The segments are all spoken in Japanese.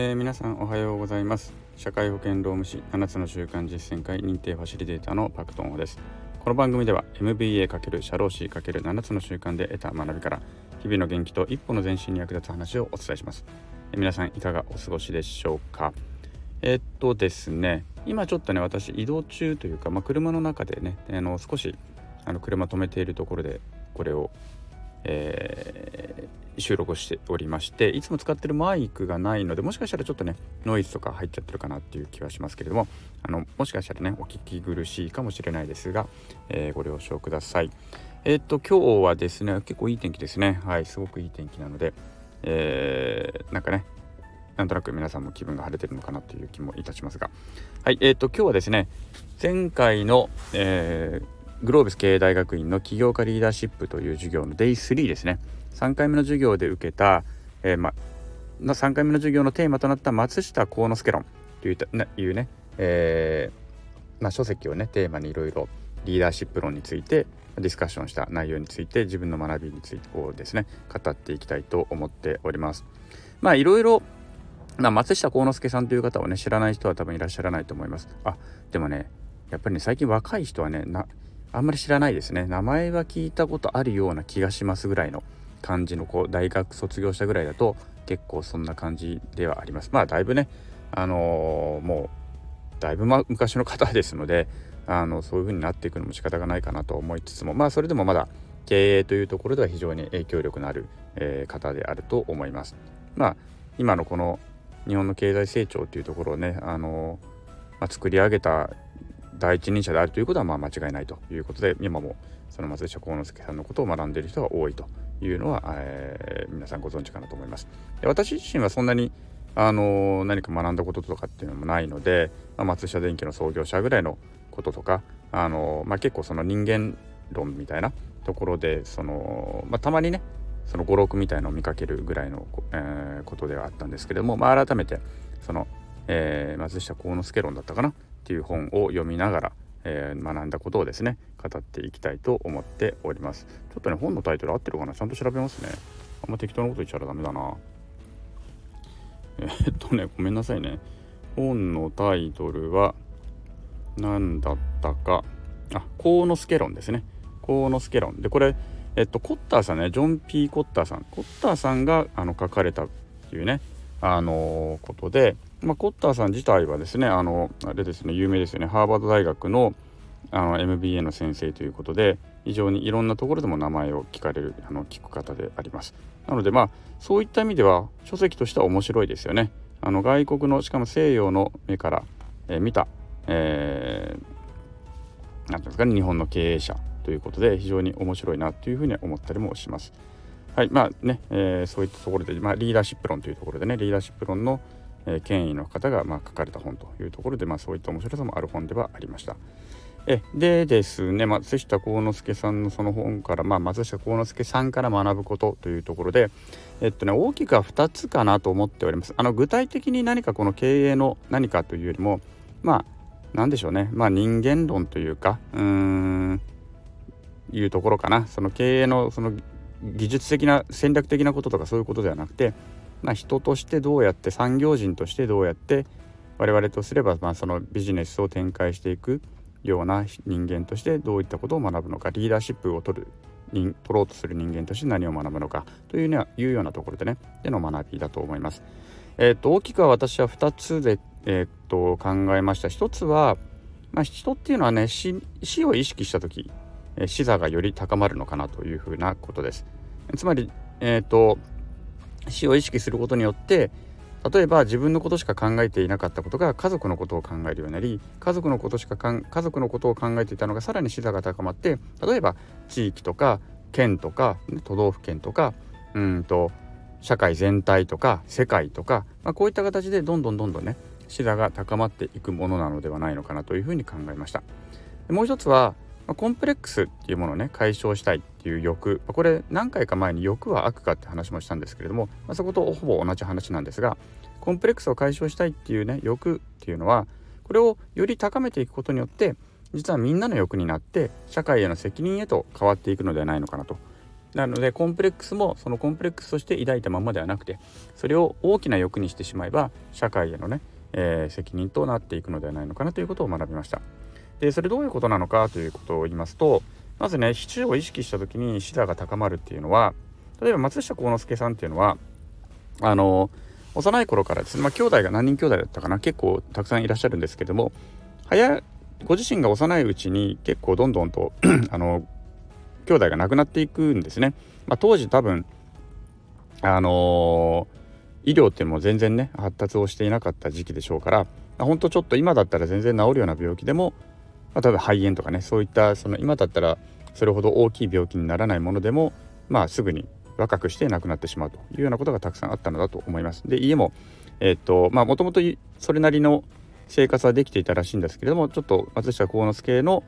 えー、皆さんおはようございます。社会保険労務士7つの習慣実践会認定ファシリテーターのパクトンホです。この番組では MBA× 社労士 ×7 つの習慣で得た学びから日々の元気と一歩の前進に役立つ話をお伝えします、えー、皆さんいかがお過ごしでしょうか？えー、っとですね今ちょっとね私移動中というか、まあ、車の中でねあの少しあの車止めているところでこれをえー、収録をしておりましていつも使ってるマイクがないのでもしかしたらちょっとねノイズとか入っちゃってるかなっていう気はしますけれどもあのもしかしたらねお聞き苦しいかもしれないですが、えー、ご了承ください。えー、っと今日はですね結構いい天気ですね。はいすごくいい天気なので、えー、なんかねなんとなく皆さんも気分が晴れてるのかなという気もいたしますが。はいえー、っと今日はですね前回の、えーグロービス経営大学院の起業家リーダーシップという授業の Day3 ですね3回目の授業で受けた、えー、ま、の3回目の授業のテーマとなった松下幸之助論といういうね、えー、ま、書籍をねテーマにいろいろリーダーシップ論についてディスカッションした内容について自分の学びについてをですね語っていきたいと思っております。まあいろいろ、松下幸之助さんという方をね知らない人は多分いらっしゃらないと思います。あでもねやっぱりね最近若い人はねなあんまり知らないですね名前は聞いたことあるような気がしますぐらいの感じのこう大学卒業したぐらいだと結構そんな感じではありますまあだいぶねあのー、もうだいぶ、ま、昔の方ですのであのそういう風になっていくのも仕方がないかなと思いつつもまあそれでもまだ経営というところでは非常に影響力のある、えー、方であると思います。まあ今のこの日本の経済成長というところをねあのまあ、作り上げた第一人者であるということはまあ間違いないということで今もその松下幸之助さんのことを学んでいる人が多いというのは、えー、皆さんご存知かなと思います。で私自身はそんなにあの何か学んだこととかっていうのもないので、まあ、松下電器の創業者ぐらいのこととかあの、まあ、結構その人間論みたいなところでその、まあ、たまにねその語録みたいのを見かけるぐらいの、えー、ことではあったんですけれども、まあ、改めてその、えー、松下幸之助論だったかなっていう本を読みながら、えー、学んだことをですね語っていきたいと思っております。ちょっとね本のタイトル合ってるかな？ちゃんと調べますね。あんま適当なこと言っちゃダメだな。えー、っとねごめんなさいね。本のタイトルは何だったか。あ幸之助論ですね。幸之助論。でこれえっとコッターさんねジョン・ P・ コッターさん。コッターさんがあの書かれたっていうねあのー、ことでまあ、コッターさん自体はですねあのあれですね有名ですよね。ハーバード大学のあの MBA の先生ということで非常にいろんなところでも名前を聞かれるあの聞く方であります。なのでまあそういった意味では書籍としては面白いですよね。あの外国のしかも西洋の目から、えー、見た、えー、なんていうんですかね日本の経営者ということで非常に面白いなというふうに思ったりもします。はいまあね、えー、そういったところで、まあ、リーダーシップ論というところでねリーダーシップ論のえ権威の方がま書かれた本というところで、まあ、そういった面白さもある本ではありました。えでですね松下幸之助さんのその本から、まあ、松下幸之助さんから学ぶことというところで、えっとね、大きくは2つかなと思っております。あの具体的に何かこの経営の何かというよりもまあ何でしょうね、まあ、人間論というかうーんいうところかなその経営のその技術的な戦略的なこととかそういうことではなくてまあ、人としてどうやって産業人としてどうやって我々とすれば、まあ、そのビジネスを展開していくような人間としてどういったことを学ぶのかリーダーシップを取る取ろうとする人間として何を学ぶのかという,、ね、いうようなところでねでの学びだと思います。えー、と大きくは私は2つで、えー、と考えました。1つは、まあ、人っていうのはね死死を意識した時死座がより高まるのかなというふうなことです。つまり、えーと死を意識することによって例えば自分のことしか考えていなかったことが家族のことを考えるようになり家族のことしか家族のことを考えていたのがさらに視座が高まって例えば地域とか県とか、都道府県とかうんと社会全体とか世界とか、まあ、こういった形でどんどんどんどんね視座が高まっていくものなのではないのかなというふうに考えました。もう一つはま、コンプレックスっていうものをね解消したいっていう欲、ま、これ何回か前に欲は悪かって話もしたんですけれども、ま、そことほぼ同じ話なんですがコンプレックスを解消したいっていうね欲っていうのはこれをより高めていくことによって実はみんなの欲になって社会への責任へと変わっていくのではないのかなとなのでコンプレックスもそのコンプレックスとして抱いたままではなくてそれを大きな欲にしてしまえば社会へのね、えー、責任となっていくのではないのかなということを学びました。でそれどういうことなのかということを言いますとまずね市中を意識した時に視座が高まるっていうのは例えば松下幸之助さんっていうのはあの幼い頃からですね、まあ、兄弟が何人兄弟だったかな結構たくさんいらっしゃるんですけども早ご自身が幼いうちに結構どんどんと あの兄弟が亡くなっていくんですね。まあ、当時多分あのー、医療っていうのも全然ね発達をしていなかった時期でしょうから、まあ、ほんとちょっと今だったら全然治るような病気でも、まあ、例えば肺炎とかねそういったその今だったらそれほど大きい病気にならないものでもまあすぐに若くして亡くなってしまうというようなことがたくさんあったのだと思います。で家もえー、とまあもともとそれなりの生活はできていたらしいんですけれどもちょっと松下幸之助の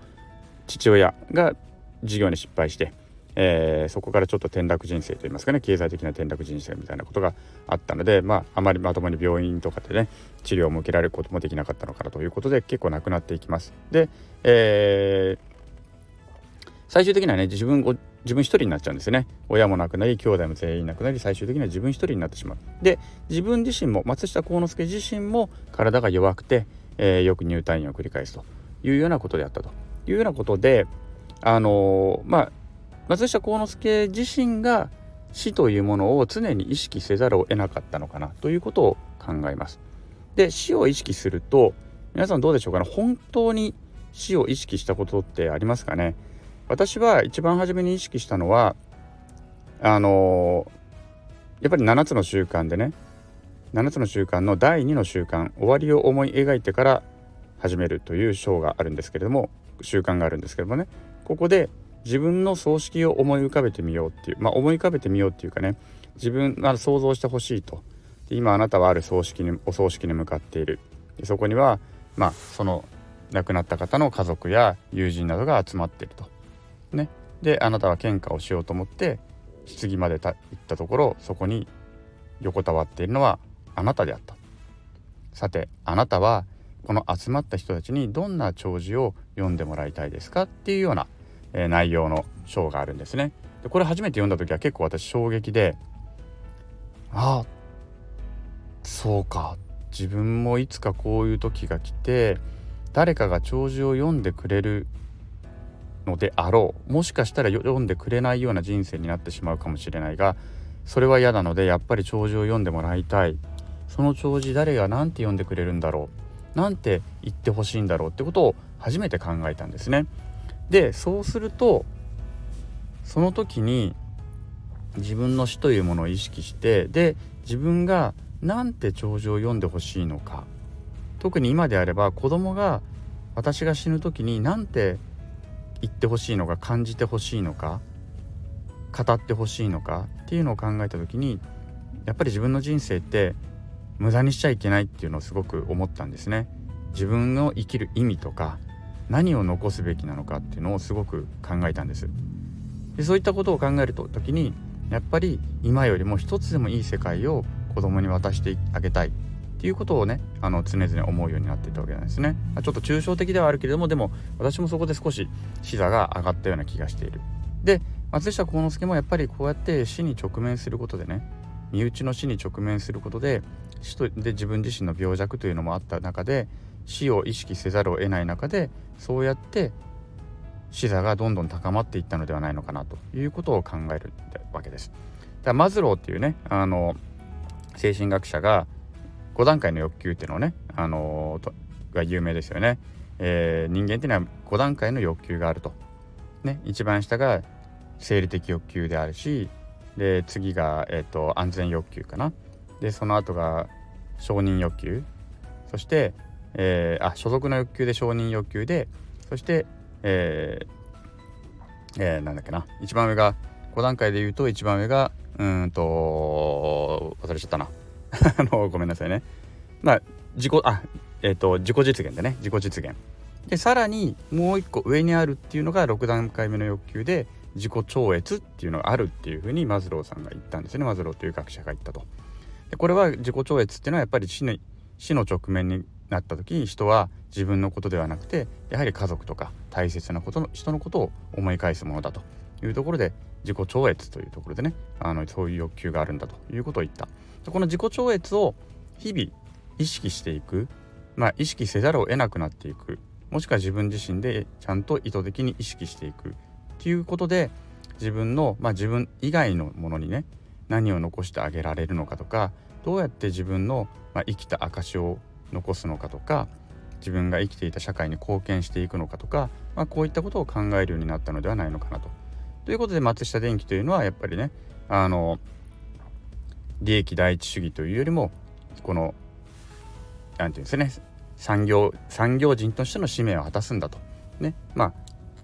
父親が事業に失敗して、えー、そこからちょっと転落人生といいますかね経済的な転落人生みたいなことがあったので、まあ、あまりまともに病院とかでね治療を受けられることもできなかったのかなということで結構なくなっていきます。で、えー、最終的にはね自分を自分一人になっちゃうんですね。親も亡くなり兄弟も全員亡くなり最終的には自分一人になってしまう。で自分自身も松下幸之助自身も体が弱くて、えー、よく入退院を繰り返すというようなことであったと。いうようなことであのー、まあ松下幸之助自身が死というものを常に意識せざるを得なかったのかなということを考えます。で死を意識すると皆さんどうでしょうかね？本当に死を意識したことってありますかね？私は一番初めに意識したのはあのやっぱり7つの習慣でね7つの習慣の第2の習慣終わりを思い描いてから始めるという章があるんですけれども習慣があるんですけどもね。ここで自分の葬式を思い浮かべてみようっていうまあ思い浮かべてみようっていうかね自分が想像してほしいと。今あなたはある葬式にお葬式に向かっている。そこにはまあその亡くなった方の家族や友人などが集まっていると。ね、であなたは献花をしようと思って棺まで行ったところそこに横たわっているのはあなたであった。さてあなたはこの集まった人たちにどんな弔辞を読んでもらいたいですかっていうような、え、内容の章があるんですね。でこれ初めて読んだ時は結構私衝撃でああそうか自分もいつかこういう時が来て誰かが弔辞を読んでくれるのであろうもしかしたら読んでくれないような人生になってしまうかもしれないがそれは嫌なのでやっぱり弔辞を読んでもらいたいその弔辞誰が何て読んでくれるんだろうなんて言ってほしいんだろうってことを初めて考えたんですね。でそうするとその時に自分の死というものを意識してで自分が何て弔辞を読んでほしいのか特に今であれば子供が私が死ぬ時に何て言ってほしいのか感じてほしいのか語ってほしいのかっていうのを考えた時にやっぱり自分の人生って無駄にしちゃいけないっていうのをすごく思ったんですね。自分の生きる意味とか何を残すべきなのかっていうのをすごく考えたんです。でそういったことを考えると時にやっぱり今よりも一つでもいい世界を子供に渡してあげたいっていうことをねあの常々思うようになっていたわけなんですね。ちょっと抽象的ではあるけれどもでも私もそこで少し視座が上がったような気がしている。で松下幸之助もやっぱりこうやって死に直面することでね身内の死に直面することで死とで自分自身の病弱というのもあった中で死を意識せざるを得ない中でそうやって視座がどんどん高まっていったのではないのかなということを考えるわけです。だマズローっていうねあの精神学者が5段階の欲求っていうのをね、あのー、が有名ですよね、えー、人間っていうのは5段階の欲求があると。ね、一番下が生理的欲求であるしで次が、えーと、安全欲求かなでその後が承認欲求そして、えー、あ所属の欲求で承認欲求でそして、えーえー、なんだっけな。一番上が5段階で言うと一番上がうんと忘れちゃったな。あのごめんなさいね。まあ自己あえっ、ー、と自己実現でね。自己実現。でさらにもう一個上にあるっていうのが6段階目の欲求で自己超越っていうのがあるっていうふうにマズローさんが言ったんですね。マズローという学者が言ったと。でこれは自己超越っていうのはやっぱり死の死の直面になった時に人は自分のことではなくてやはり家族とか大切なことの人のことを思い返すものだと。いうところで自己超越というところでねあのそういう欲求があるんだということを言った。この自己超越を日々意識していく、まあ、意識せざるを得なくなっていく。もしくは自分自身でちゃんと意図的に意識していく。っていうことで自分の、まあ、自分以外のものにね何を残してあげられるのかとかどうやって自分の、まあ、生きた証を残すのかとか自分が生きていた社会に貢献していくのかとか、まあ、こういったことを考えるようになったのではないのかなと。ということで松下電器というのはやっぱりねあの利益第一主義というよりもこの何て言うんですね産業産業人としての使命を果たすんだと。ねまあ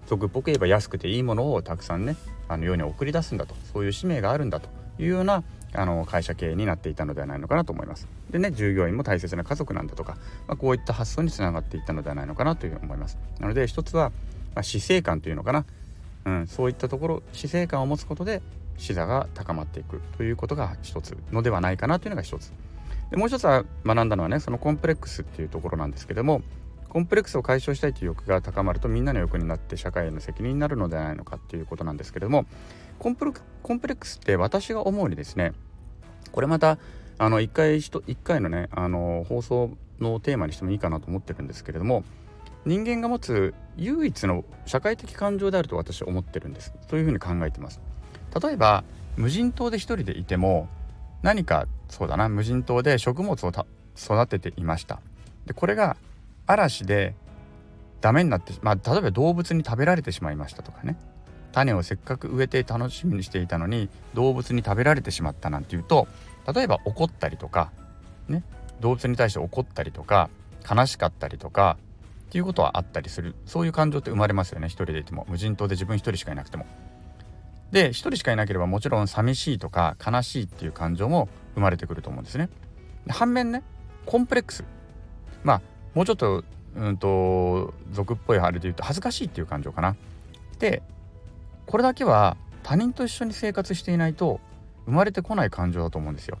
俗っぽく言えば安くていいものをたくさんねあの世に送り出すんだとそういう使命があるんだというようなあの会社経営になっていたのではないのかなと思います。でね従業員も大切な家族なんだとか、まあ、こういった発想につながっていったのではないのかなというふうに思います。なので一つは、まあ、死生観というのかな、うん、そういったところ死生観を持つことで視座が高まっていくということが一つのではないかなというのが一つ。でもう一つは学んだのはねそのコンプレックスっていうところなんですけどもコンプレックスを解消したいという欲が高まるとみんなの欲になって社会への責任になるのではないのかっていうことなんですけどもコンプレックスって私が思うにですねこれまたあの1回1回のねあの放送のテーマにしてもいいかなと思ってるんですけれども人間が持つ唯一の社会的感情であると私は思ってるんです。というふうに考えてます。例えば無人島で一人でいても何かそうだな無人島で食物を育てていました。でこれが嵐でダメになってまあ例えば動物に食べられてしまいましたとかね。種をせっかく植えて楽しみにしていたのに動物に食べられてしまったなんていうと例えば怒ったりとかね動物に対して怒ったりとか悲しかったりとかっていうことはあったりするそういう感情って生まれますよね一人でいても無人島で自分一人しかいなくても。で一人しかいなければもちろん寂しいとか悲しいっていう感情も生まれてくると思うんですね。反面ねコンプレックスまあもうちょっとうんと俗っぽいあれで言うと恥ずかしいっていう感情かな。でこれだけは他人と一緒に生活していないと生まれてこない感情だと思うんですよ。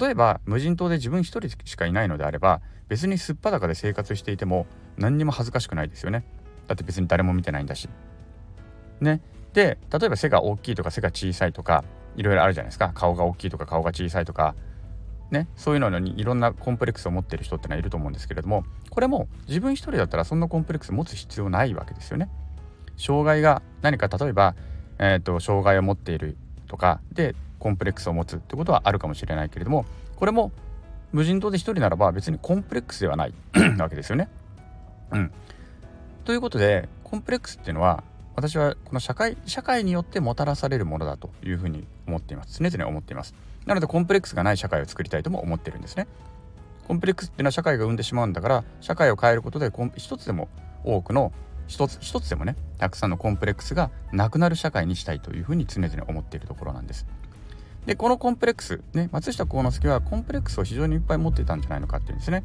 例えば無人島で自分一人しかいないのであれば別にすっぱだかで生活していても何にも恥ずかしくないですよね。だって別に誰も見てないんだし。ね。で例えば背が大きいとか背が小さいとかいろいろあるじゃないですか顔が大きいとか顔が小さいとかねそういうのにいろんなコンプレックスを持ってる人ってのはいると思うんですけれどもこれも自分一人だったらそんなコンプレックス持つ必要ないわけですよね。障害が何か例えば、えーと、障害を持っているとかでコンプレックスを持つってことはあるかもしれないけれどもこれも無人島で一人ならば別にコンプレックスではない わけですよね。うん、ということでコンプレックスっていうのは私はこの社会社会によってもたらされるものだというふうに思っています。常々思っています。なのでコンプレックスがない社会を作りたいとも思ってるんですね。コンプレックスっていうのは社会が生んでしまうんだから社会を変えることで一つでも多くの一つ一つでもねたくさんのコンプレックスがなくなる社会にしたいというふうに常々思っているところなんです。でこのコンプレックスね松下幸之助はコンプレックスを非常にいっぱい持っていたんじゃないのかっていうんですね。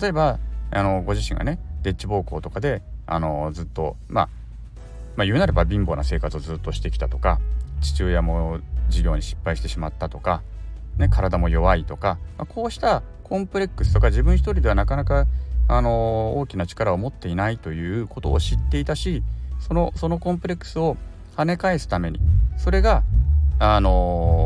例えばあのご自身がねデッチ暴行とかであのずっとまあまあ言うなれば貧乏な生活をずっとしてきたとか父親も事業に失敗してしまったとか、ね、体も弱いとか、まあ、こうしたコンプレックスとか自分一人ではなかなかあの大きな力を持っていないということを知っていたしそのそのコンプレックスを跳ね返すためにそれがあの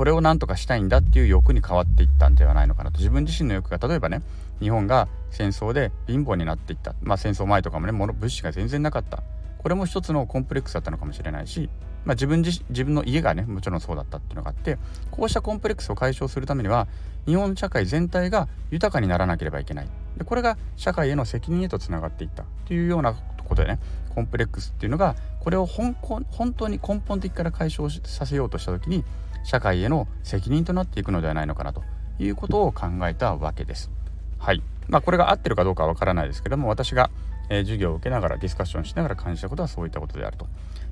これを何とかしたいんだっていう欲に変わっていったんではないのかなと。自分自身の欲が例えばね日本が戦争で貧乏になっていった。まあ戦争前とかもね物資が全然なかった。これも一つのコンプレックスだったのかもしれないし、まあ、自分自自分の家がねもちろんそうだったっていうのがあってこうしたコンプレックスを解消するためには日本社会全体が豊かにならなければいけない。でこれが社会への責任へとつながっていったというようなことでねコンプレックスっていうのがこれを本本当に根本的から解消させようとした時に社会への責任となっていくのではないのかなということを考えたわけです。はいまあ、これが合ってるかどうかわからないですけども私がえー、授業を受けながらディスカッションしながら感じたことはそういったことであると。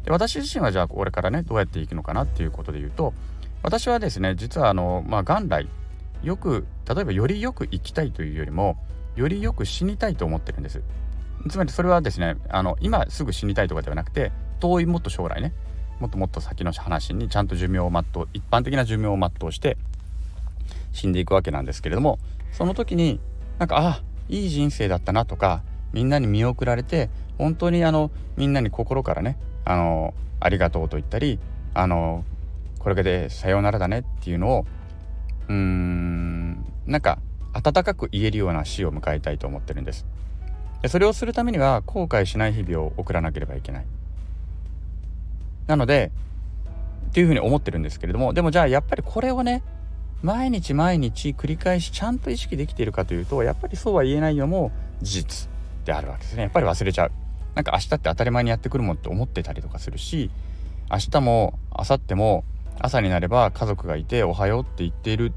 で私自身はじゃあこれからねどうやっていくのかなっていうことで言うと私はですね実はあの、まあ、元来よく例えばよりよく生きたいというよりもよりよく死にたいと思ってるんです。つまりそれはですねあの今すぐ死にたいとかではなくて遠いもっと将来ねもっともっと先の話にちゃんと寿命を全う一般的な寿命を全うして死んでいくわけなんですけれどもその時になんかあいい人生だったなとかみんなに見送られて本当にあのみんなに心からねあのありがとうと言ったりあのこれでさようならだねっていうのをうーんなんか温かく言えるような死を迎えたいと思ってるんです。でそれをするためには後悔しない日々を送らなければいけない。なのでっていうふうに思ってるんですけれどもでもじゃあやっぱりこれをね毎日毎日繰り返しちゃんと意識できているかというとやっぱりそうは言えないのも事実であるわけですね。やっぱり忘れちゃう。なんか明日って当たり前にやってくるもんって思ってたりとかするし明日も明後日も朝になれば家族がいておはようって言っている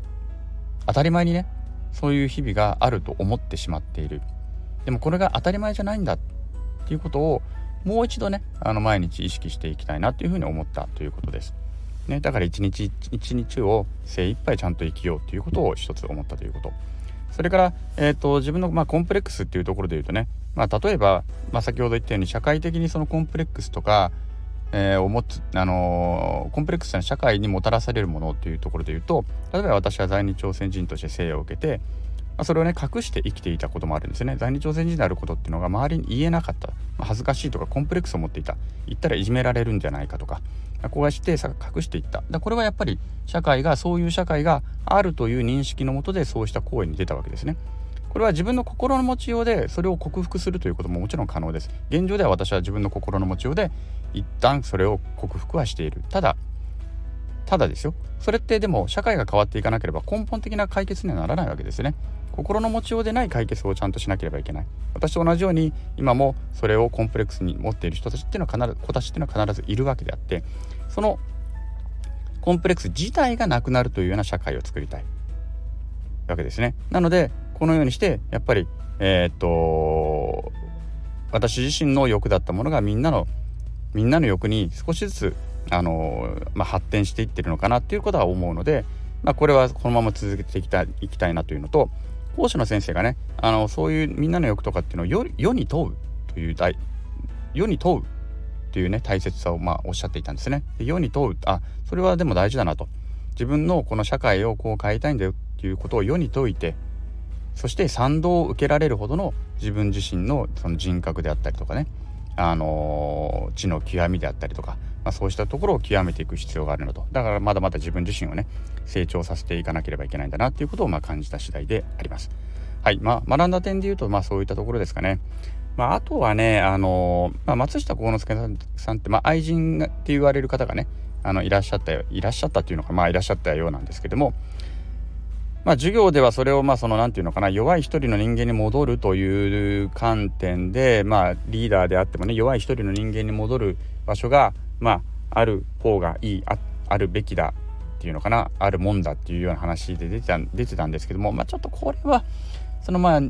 当たり前にねそういう日々があると思ってしまっている。でもこれが当たり前じゃないんだっていうことをもう一度ねあの毎日意識していきたいなというふうに思ったということです。ね、だから一日一日を精一杯ちゃんと生きようということを一つ思ったということ。それから、えーと、自分の、まあ、コンプレックスっていうところで言うとね、まあ、例えば、まあ、先ほど言ったように社会的にそのコンプレックスとか、えー、を持つ、あのー、コンプレックスな社会にもたらされるものっていうところで言うと例えば私は在日朝鮮人として生を受けて、まあ、それをね隠して生きていたこともあるんですね。在日朝鮮人であることっていうのが周りに言えなかった、まあ、恥ずかしいとかコンプレックスを持っていた。言ったらいじめられるんじゃないかとか。こうやって隠していった。だこれはやっぱり社会がそういう社会があるという認識のもとでそうした行為に出たわけですね。これは自分の心の持ちようでそれを克服するということももちろん可能です。現状では私は自分の心の持ちようで一旦それを克服はしている。ただただですよ。それってでも社会が変わっていかなければ根本的な解決にはならないわけですね。心の持ちようでない解決をちゃんとしなければいけない私と同じように今もそれをコンプレックスに持っている人たちっていうのは必ず子たちっていうのは必ずいるわけであってそのコンプレックス自体がなくなるというような社会を作りたいわけですね。なのでこのようにしてやっぱりえー、っと私自身の欲だったものがみんなのみんなの欲に少しずつあの、まあ、発展していってるのかなっていうことは思うので、まあ、これはこのまま続けていきたいいきたいなというのと講師の先生がねあのそういうみんなの欲とかっていうのを世に問うという世に問うというね大切さをまあおっしゃっていたんですね。で世に問うあそれはでも大事だなと自分のこの社会をこう変えたいんだよっていうことを世に説いてそして賛同を受けられるほどの自分自身のその人格であったりとかねあのー、知の極みであったりとか、まあ、そうしたところを極めていく必要があるのとだからまだまだ自分自身をね成長させていかなければいけないんだなっていうことをまあ感じた次第であります。はいまあ、学んだ点で言うとまあそういったところですかね。まあ、あとはね、あのまあ、松下幸之助さんって、まあ、愛人って言われる方がねあのいらっしゃったいらっしゃったっていうのかまあいらっしゃったようなんですけども、まあ、授業ではそれをまあその何て言うのかな弱い一人の人間に戻るという観点で、まあ、リーダーであってもね弱い一人の人間に戻る場所が、まあ、ある方がいいああるべきだっていうのかなあるもんだっていうような話で出てた出てたんですけども、まあ、ちょっとこれはそのまあ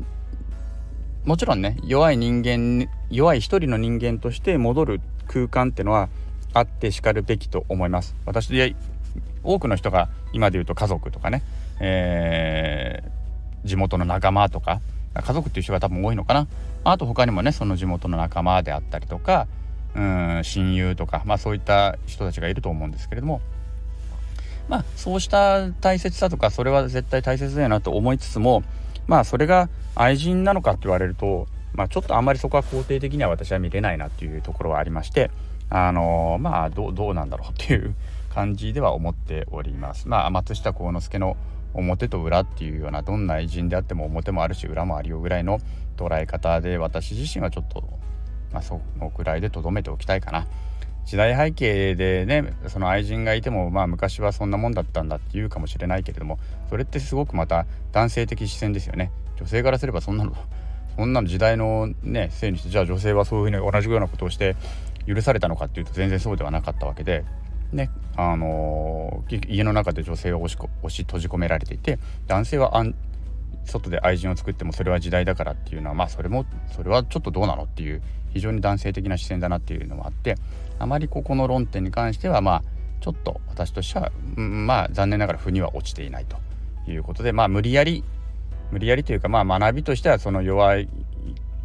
もちろんね弱い人間弱い一人の人間として戻る空間ってのはあってしかるべきと思います。私で多くの人が今で言うと家族とかね、えー、地元の仲間とか家族っていう人が多分多いのかな。あと他にもねその地元の仲間であったりとかうん親友とかまあそういった人たちがいると思うんですけれどもまあそうした大切さとかそれは絶対大切だよなと思いつつもまあそれが愛人なのかって言われると、まあ、ちょっとあんまりそこは肯定的には私は見れないなっていうところはありましてあのー、まあどうなんだろうっていう感じでは思っております。まあ松下幸之助の表と裏っていうようなどんな偉人であっても表もあるし裏もあるよぐらいの捉え方で私自身はちょっと、まあ、そのくらいでとどめておきたいかな。時代背景でねその愛人がいてもまあ昔はそんなもんだったんだって言うかもしれないけれどもそれってすごくまた男性的視線ですよね女性からすればそんなのそんなの時代のねせいにしてじゃあ女性はそういうふうに同じようなことをして許されたのかっていうと全然そうではなかったわけでねあのー、家の中で女性は押し押し閉じ込められていて男性は安外で愛人を作ってもそれは時代だからっていうのはまあそれもそれはちょっとどうなのっていう非常に男性的な視線だなっていうのもあってあまりここの論点に関してはまあちょっと私としては、まあ残念ながら腑には落ちていないということでまあ無理やり無理やりというかまあ学びとしてはその弱い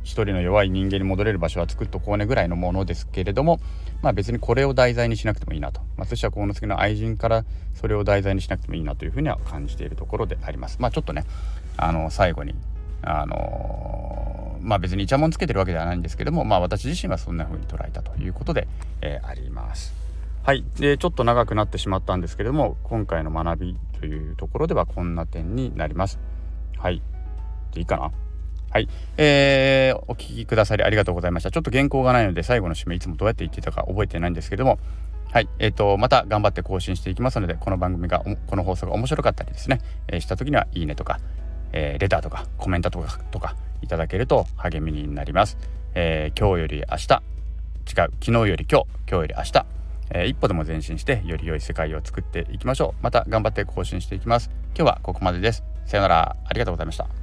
一人の弱い人間に戻れる場所は作っとこうねぐらいのものですけれどもまあ別にこれを題材にしなくてもいいなと。松下幸之助の愛人からそれを題材にしなくてもいいなというふうには感じているところであります。まあちょっとねあの最後にあのまあ別にイチャモンつけてるわけではないんですけども、まあ私自身はそんな風に捉えたということで、えー、あります。はい。で、ちょっと長くなってしまったんですけれども、今回の学びというところではこんな点になります。はい。でいいかなはい。えー、お聞きくださりありがとうございました。ちょっと原稿がないので、最後の締めいつもどうやって言ってたか覚えてないんですけども、はい。えっ、ー、と、また頑張って更新していきますので、この番組が、この放送が面白かったりですね、えー、した時には、いいねとか、えー、レターとか、コメントとか、とか、いただけると励みになります。え今日より明日、違う、昨日より今日、今日より明日、え一歩でも前進して、より良い世界を作っていきましょう。また頑張って更新していきます。今日はここまでです。さよなら。ありがとうございました。